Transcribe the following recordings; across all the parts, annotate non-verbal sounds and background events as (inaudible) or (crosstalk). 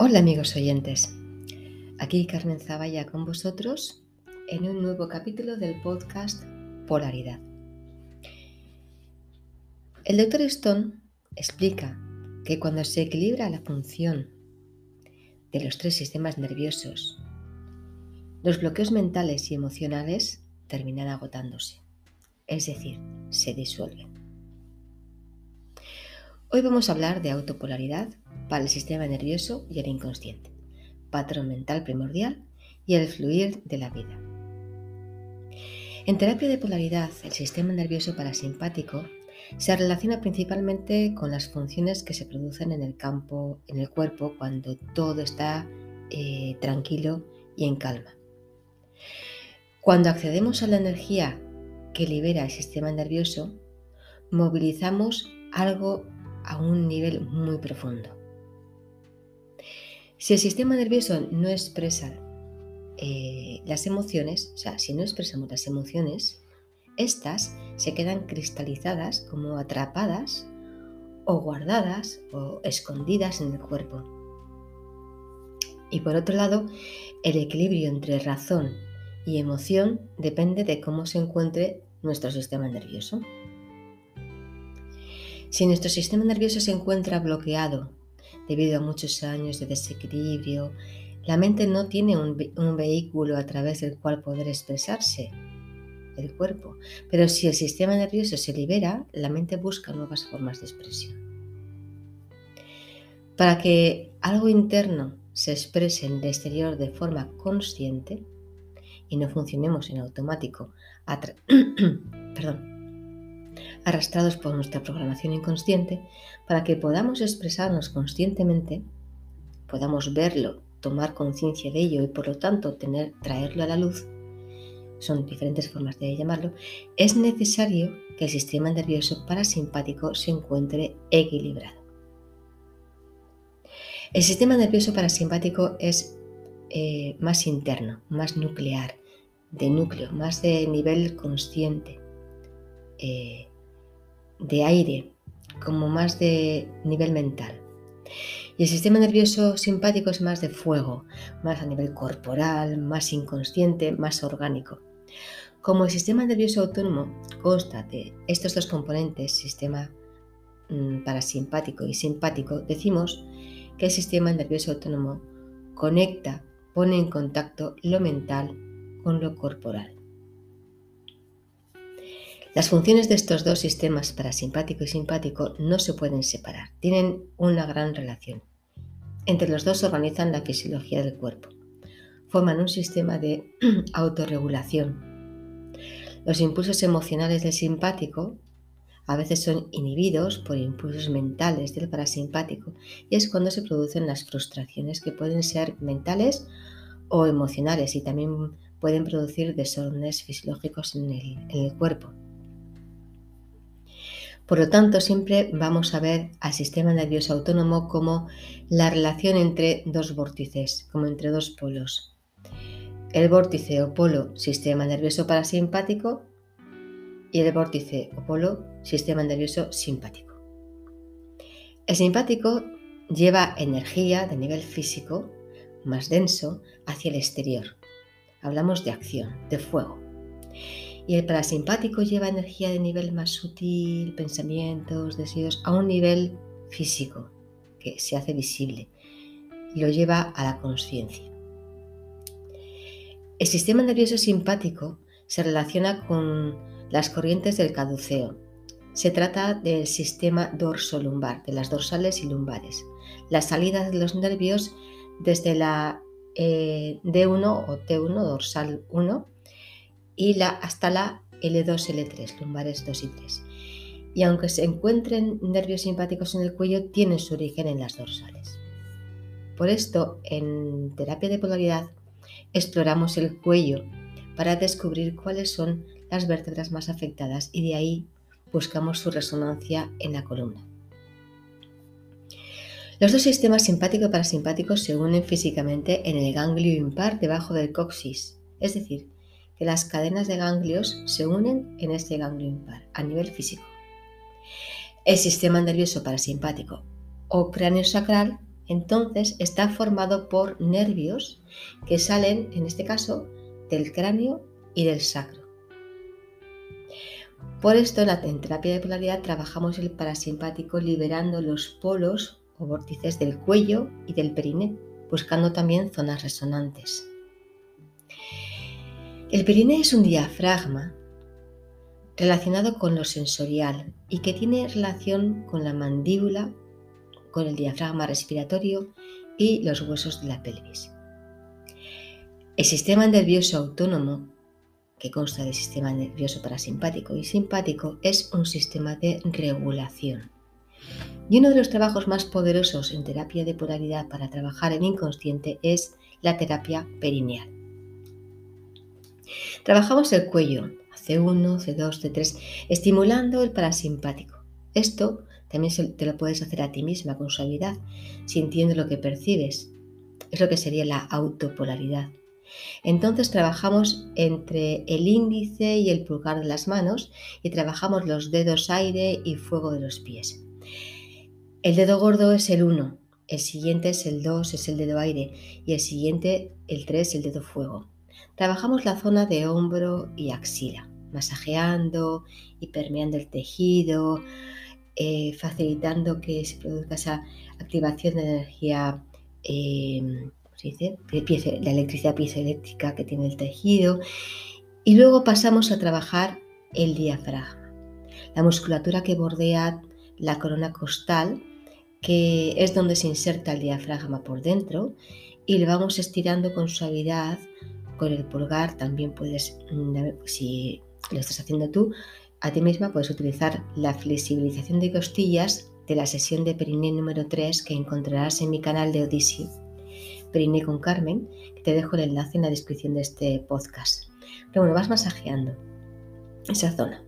Hola amigos oyentes, aquí Carmen Zavalla con vosotros en un nuevo capítulo del podcast Polaridad. El doctor Stone explica que cuando se equilibra la función de los tres sistemas nerviosos, los bloqueos mentales y emocionales terminan agotándose, es decir, se disuelven. Hoy vamos a hablar de autopolaridad para el sistema nervioso y el inconsciente, patrón mental primordial y el fluir de la vida. En terapia de polaridad, el sistema nervioso parasimpático se relaciona principalmente con las funciones que se producen en el campo, en el cuerpo, cuando todo está eh, tranquilo y en calma. Cuando accedemos a la energía que libera el sistema nervioso, movilizamos algo a un nivel muy profundo. Si el sistema nervioso no expresa eh, las emociones, o sea, si no expresamos las emociones, estas se quedan cristalizadas como atrapadas o guardadas o escondidas en el cuerpo. Y por otro lado, el equilibrio entre razón y emoción depende de cómo se encuentre nuestro sistema nervioso. Si nuestro sistema nervioso se encuentra bloqueado debido a muchos años de desequilibrio, la mente no tiene un, vehículo a través del cual poder expresarse el cuerpo. Pero si el sistema nervioso se libera, la mente busca nuevas formas de expresión. Para que algo interno se exprese en el exterior de forma consciente y no funcionemos en automático, (clears throat) perdón, arrastrados por nuestra programación inconsciente, para que podamos expresarnos conscientemente, podamos verlo, tomar conciencia de ello y por lo tanto tener, traerlo a la luz, son diferentes formas de llamarlo, es necesario que el sistema nervioso parasimpático se encuentre equilibrado. El sistema nervioso parasimpático es eh, más interno, más nuclear, de núcleo, más de nivel consciente. Eh, de aire, como más de nivel mental. Y el sistema nervioso simpático es más de fuego, más a nivel corporal, más inconsciente, más orgánico. Como el sistema nervioso autónomo consta de estos dos componentes, sistema mm, parasimpático y simpático, decimos que el sistema nervioso autónomo conecta, pone en contacto lo mental con lo corporal. Las funciones de estos dos sistemas parasimpático y simpático no se pueden separar, tienen una gran relación. Entre los dos organizan la fisiología del cuerpo, forman un sistema de (clears throat) autorregulación. Los impulsos emocionales del simpático a veces son inhibidos por impulsos mentales del parasimpático y es cuando se producen las frustraciones que pueden ser mentales o emocionales y también pueden producir desórdenes fisiológicos en el cuerpo. Por lo tanto, siempre vamos a ver al sistema nervioso autónomo como la relación entre dos vórtices, como entre dos polos. El vórtice o polo sistema nervioso parasimpático y el vórtice o polo sistema nervioso simpático. El simpático lleva energía de nivel físico más denso hacia el exterior. Hablamos de acción, de fuego. Y el parasimpático lleva energía de nivel más sutil, pensamientos, deseos, a un nivel físico que se hace visible y lo lleva a la conciencia. El sistema nervioso simpático se relaciona con las corrientes del caduceo. Se trata del sistema dorso-lumbar, de las dorsales y lumbares. Las salidas de los nervios desde la eh, D1 o T1, dorsal 1, y la, hasta la L2, L3, lumbares 2 y 3. Y aunque se encuentren nervios simpáticos en el cuello, tienen su origen en las dorsales. Por esto, en terapia de polaridad, exploramos el cuello para descubrir cuáles son las vértebras más afectadas y de ahí buscamos su resonancia en la columna. Los dos sistemas simpático y parasimpático se unen físicamente en el ganglio impar debajo del coxis, es decir, que las cadenas de ganglios se unen en este ganglio impar a nivel físico. El sistema nervioso parasimpático o cráneo sacral Entonces está formado por nervios que salen, en este caso, del cráneo y del sacro. Por esto en terapia de polaridad trabajamos el parasimpático liberando los polos o vórtices del cuello y del periné, buscando también zonas resonantes. El periné es un diafragma relacionado con lo sensorial y que tiene relación con la mandíbula, con el diafragma respiratorio y los huesos de la pelvis. El sistema nervioso autónomo, que consta del sistema nervioso parasimpático y simpático, es un sistema de regulación. Y uno de los trabajos más poderosos en terapia de polaridad para trabajar el inconsciente es la terapia perineal. Trabajamos el cuello, C1, C2, C3, estimulando el parasimpático. Esto también te lo puedes hacer a ti misma con suavidad, sintiendo lo que percibes. Es lo que sería la autopolaridad. Entonces trabajamos entre el índice y el pulgar de las manos y trabajamos los dedos aire y fuego de los pies. El dedo gordo es el 1, el siguiente es el 2, es el dedo aire y el siguiente, el 3, el dedo fuego. Trabajamos la zona de hombro y axila, masajeando y permeando el tejido, eh, facilitando que se produzca esa activación de energía, eh, se dice? la electricidad piezoeléctrica que tiene el tejido. Y luego pasamos a trabajar el diafragma, la musculatura que bordea la corona costal, que es donde se inserta el diafragma por dentro, y le vamos estirando con suavidad con el pulgar. También puedes, mm, si lo estás haciendo tú, a ti misma puedes utilizar la flexibilización de costillas de la sesión de periné número 3 que encontrarás en mi canal de Odyssey, Periné con Carmen, que te dejo el enlace en la descripción de este podcast. Pero bueno, vas masajeando esa zona.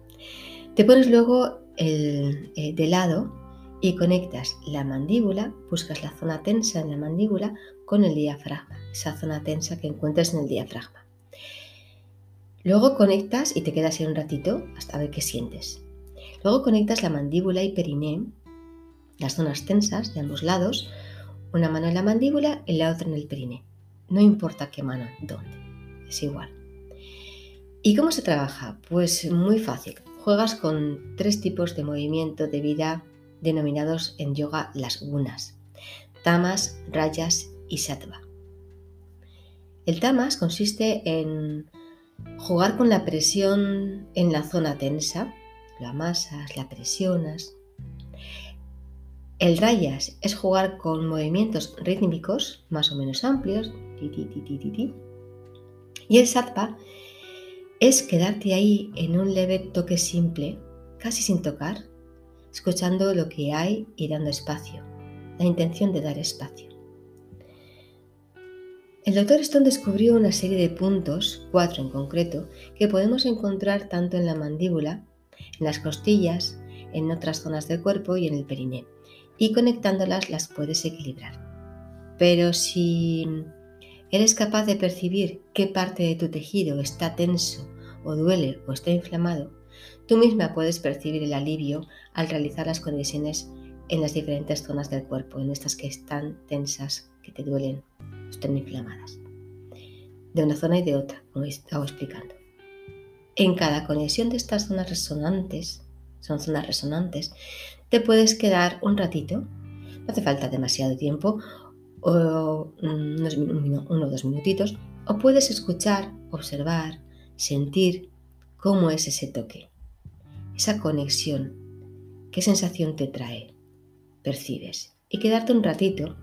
Te pones luego el, eh, de lado y conectas la mandíbula, buscas la zona tensa en la mandíbula con el diafragma, esa zona tensa que encuentres en el diafragma. Luego conectas y te quedas ahí un ratito hasta ver qué sientes. Luego conectas la mandíbula y periné, las zonas tensas de ambos lados, una mano en la mandíbula y la otra en el periné. No importa qué mano, dónde, es igual. ¿Y cómo se trabaja? Pues muy fácil. Juegas con tres tipos de movimiento de vida denominados en yoga las gunas, tamas, rayas y sattva. El tamas consiste en Jugar con la presión en la zona tensa, la amasas, la presionas. El rayas es jugar con movimientos rítmicos más o menos amplios. y el sattva es quedarte ahí en un leve toque simple, casi sin tocar, escuchando lo que hay y dando espacio, la intención de dar espacio. El doctor Stone descubrió una serie de puntos, cuatro en concreto, que podemos encontrar tanto en la mandíbula, en las costillas, en otras zonas del cuerpo y en el periné, y conectándolas las puedes equilibrar. Pero si eres capaz de percibir qué parte de tu tejido está tenso o duele o está inflamado, tú misma puedes percibir el alivio al realizar las conexiones en las diferentes zonas del cuerpo, en estas que están tensas, que te duelen estén inflamadas, de una zona y de otra, como he estado explicando. En cada conexión de estas zonas resonantes, son zonas resonantes, te puedes quedar un ratito, no hace falta demasiado tiempo, o unos, uno o dos minutitos, o puedes escuchar, observar, sentir cómo es ese toque, esa conexión, qué sensación te trae, percibes, y quedarte un ratito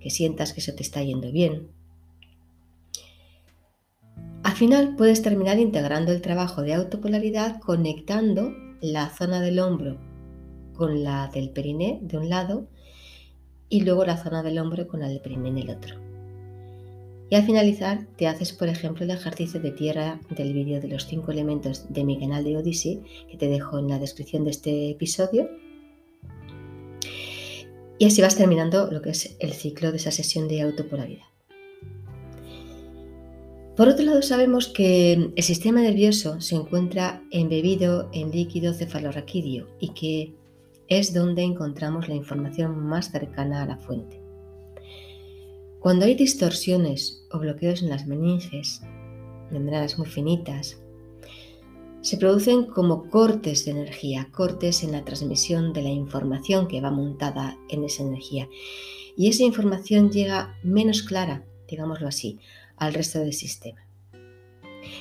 que sientas que se te está yendo bien. Al final puedes terminar integrando el trabajo de autopolaridad conectando la zona del hombro con la del periné de un lado y luego la zona del hombro con la del periné en el otro. Y al finalizar te haces, por ejemplo, el ejercicio de tierra del vídeo de los cinco elementos de mi canal de Odyssey, que te dejo en la descripción de este episodio, y así vas terminando lo que es el ciclo de esa sesión de autopolaridad. Por otro lado, sabemos que el sistema nervioso se encuentra embebido en líquido cefalorraquídeo y que es donde encontramos la información más cercana a la fuente. Cuando hay distorsiones o bloqueos en las meninges, membranas muy finitas, se producen como cortes de energía, cortes en la transmisión de la información que va montada en esa energía. Y esa información llega menos clara, digámoslo así, al resto del sistema.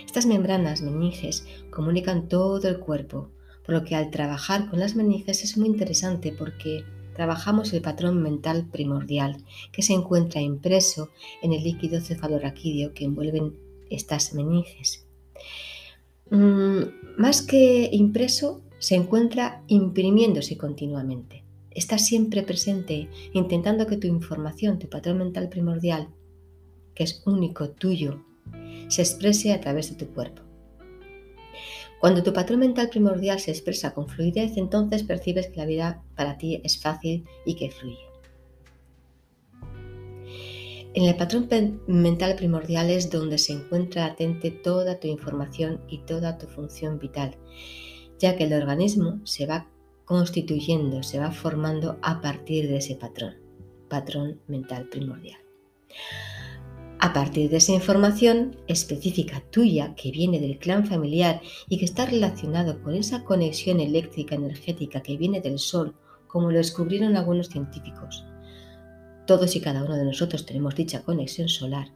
Estas membranas meninges comunican todo el cuerpo, por lo que al trabajar con las meninges es muy interesante porque trabajamos el patrón mental primordial que se encuentra impreso en el líquido cefaloraquídeo que envuelven estas meninges. Mm, más que impreso, se encuentra imprimiéndose continuamente. Está siempre presente, intentando que tu información, tu patrón mental primordial, que es único tuyo, se exprese a través de tu cuerpo. Cuando tu patrón mental primordial se expresa con fluidez, entonces percibes que la vida para ti es fácil y que fluye. En el patrón mental primordial es donde se encuentra latente toda tu información y toda tu función vital, ya que el organismo se va constituyendo, se va formando a partir de ese patrón, patrón mental primordial. A partir de esa información específica tuya que viene del clan familiar y que está relacionado con esa conexión eléctrica energética que viene del Sol, como lo descubrieron algunos científicos, todos y cada uno de nosotros tenemos dicha conexión solar.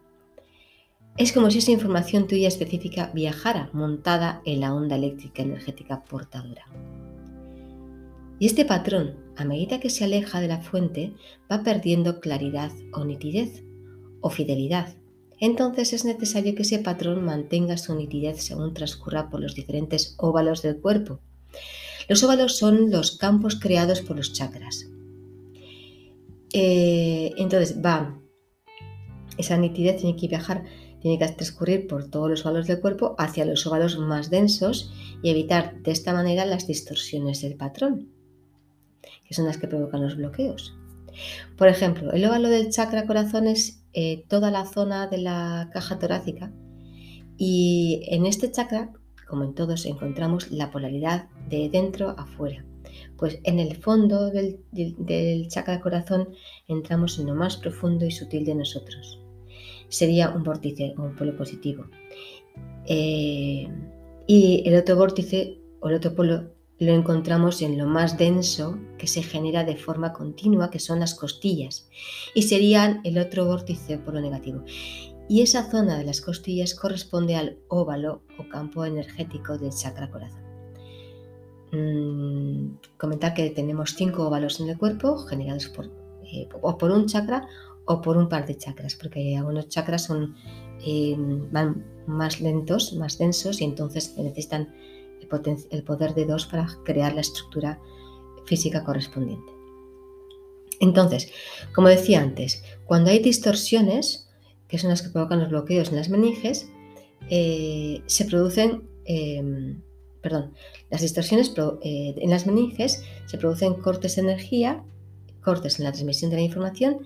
Es como si esa información tuya específica viajara montada en la onda eléctrica energética portadora. Y este patrón, a medida que se aleja de la fuente, va perdiendo claridad o nitidez o fidelidad. Entonces es necesario que ese patrón mantenga su nitidez según transcurra por los diferentes óvalos del cuerpo. Los óvalos son los campos creados por los chakras. Eh, entonces va, esa nitidez tiene que viajar, tiene que transcurrir por todos los óvalos del cuerpo hacia los óvalos más densos y evitar de esta manera las distorsiones del patrón, que son las que provocan los bloqueos. Por ejemplo, el óvalo del chakra corazón es eh, toda la zona de la caja torácica y en este chakra, como en todos, encontramos la polaridad de dentro a fuera. Pues en el fondo del, chakra corazón entramos en lo más profundo y sutil de nosotros. Sería un vórtice o un polo positivo. Eh, y el otro vórtice o el otro polo lo encontramos en lo más denso que se genera de forma continua, que son las costillas, y serían el otro vórtice o polo negativo. Y esa zona de las costillas corresponde al óvalo o campo energético del chakra corazón. Mm, comentar que tenemos cinco óvalos en el cuerpo generados por, eh, o por un chakra o por un par de chakras, porque algunos chakras son, eh, van más lentos, más densos y entonces necesitan el, poder de dos para crear la estructura física correspondiente. Entonces, como decía antes, cuando hay distorsiones, que son las que provocan los bloqueos en las meninges, eh, se producen em, perdón, las distorsiones eh, en las meninges se producen cortes de energía, cortes en la transmisión de la información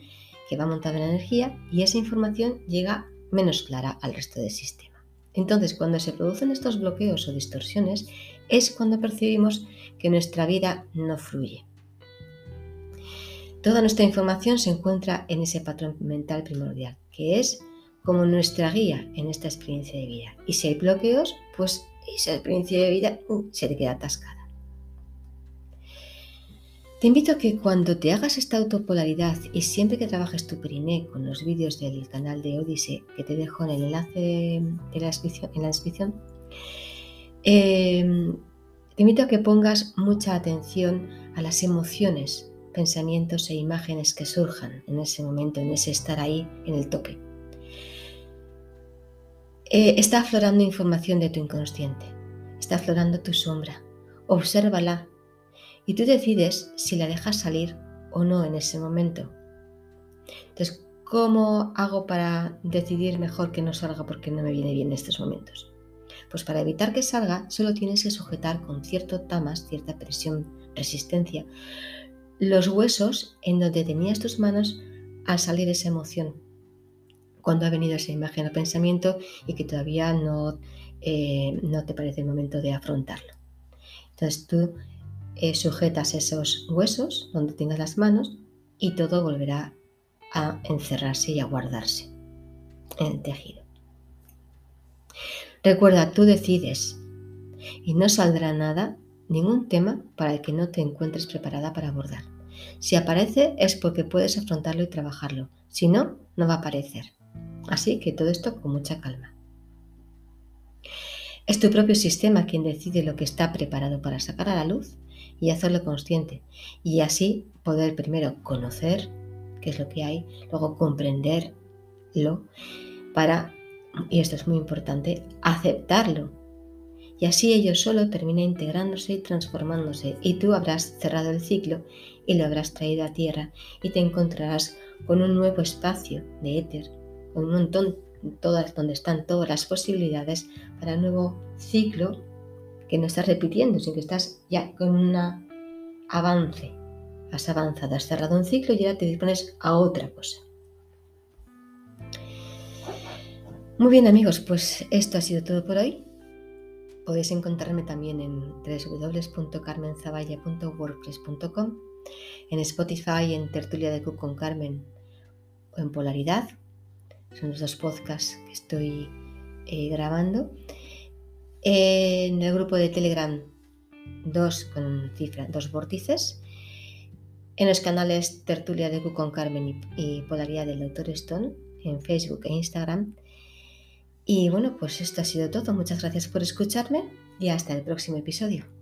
que va montada en la energía y esa información llega menos clara al resto del sistema. Entonces, cuando se producen estos bloqueos o distorsiones, es cuando percibimos que nuestra vida no fluye. Toda nuestra información se encuentra en ese patrón mental primordial, que es como nuestra guía en esta experiencia de vida. Y si hay bloqueos, pues esa experiencia de vida uh, se te queda atascada. Te invito a que cuando te hagas esta autopolaridad y siempre que trabajes tu periné con los vídeos del canal de Odise que te dejo en el enlace de la en la descripción, em, te invito a que pongas mucha atención a las emociones, pensamientos e imágenes que surjan en ese momento, en ese estar ahí en el tope. Eh, está aflorando información de tu inconsciente, está aflorando tu sombra. Obsérvala y tú decides si la dejas salir o no en ese momento. Entonces, ¿cómo hago para decidir mejor que no salga porque no me viene bien en estos momentos? Pues para evitar que salga, solo tienes que sujetar con cierto tamas, cierta presión, resistencia, los huesos en donde tenías tus manos al salir esa emoción cuando ha venido esa imagen o pensamiento y que todavía no, eh, no te parece el momento de afrontarlo. Entonces tú eh, sujetas esos huesos donde tengas las manos y todo volverá a encerrarse y a guardarse en el tejido. Recuerda, tú decides y no saldrá nada, ningún tema para el que no te encuentres preparada para abordar. Si aparece es porque puedes afrontarlo y trabajarlo. Si no, no va a aparecer. Así que todo esto con mucha calma. Es tu propio sistema quien decide lo que está preparado para sacar a la luz y hacerlo consciente. Y así poder primero conocer qué es lo que hay, luego comprenderlo para, y esto es muy importante, aceptarlo. Y así ello solo termina integrándose y transformándose y tú habrás cerrado el ciclo y lo habrás traído a tierra y te encontrarás con un nuevo espacio de éter, con un montón todas, donde están todas las posibilidades para un nuevo ciclo que no estás repitiendo, sino que estás ya con un avance. Has avanzado, has cerrado un ciclo y ahora te dispones a otra cosa. Muy bien amigos, pues esto ha sido todo por hoy. Podéis encontrarme también en www.carmenzavalla.wordpress.com, en Spotify, en Tertulia de Cook con Carmen o en Polaridad son los dos podcasts que estoy eh, grabando. En el grupo de Telegram, dos con cifra, dos vórtices. En los canales Tertulia de Q con Carmen y, Polaridad del Dr. Stone, en Facebook e Instagram. Y bueno, pues esto ha sido todo. Muchas gracias por escucharme y hasta el próximo episodio.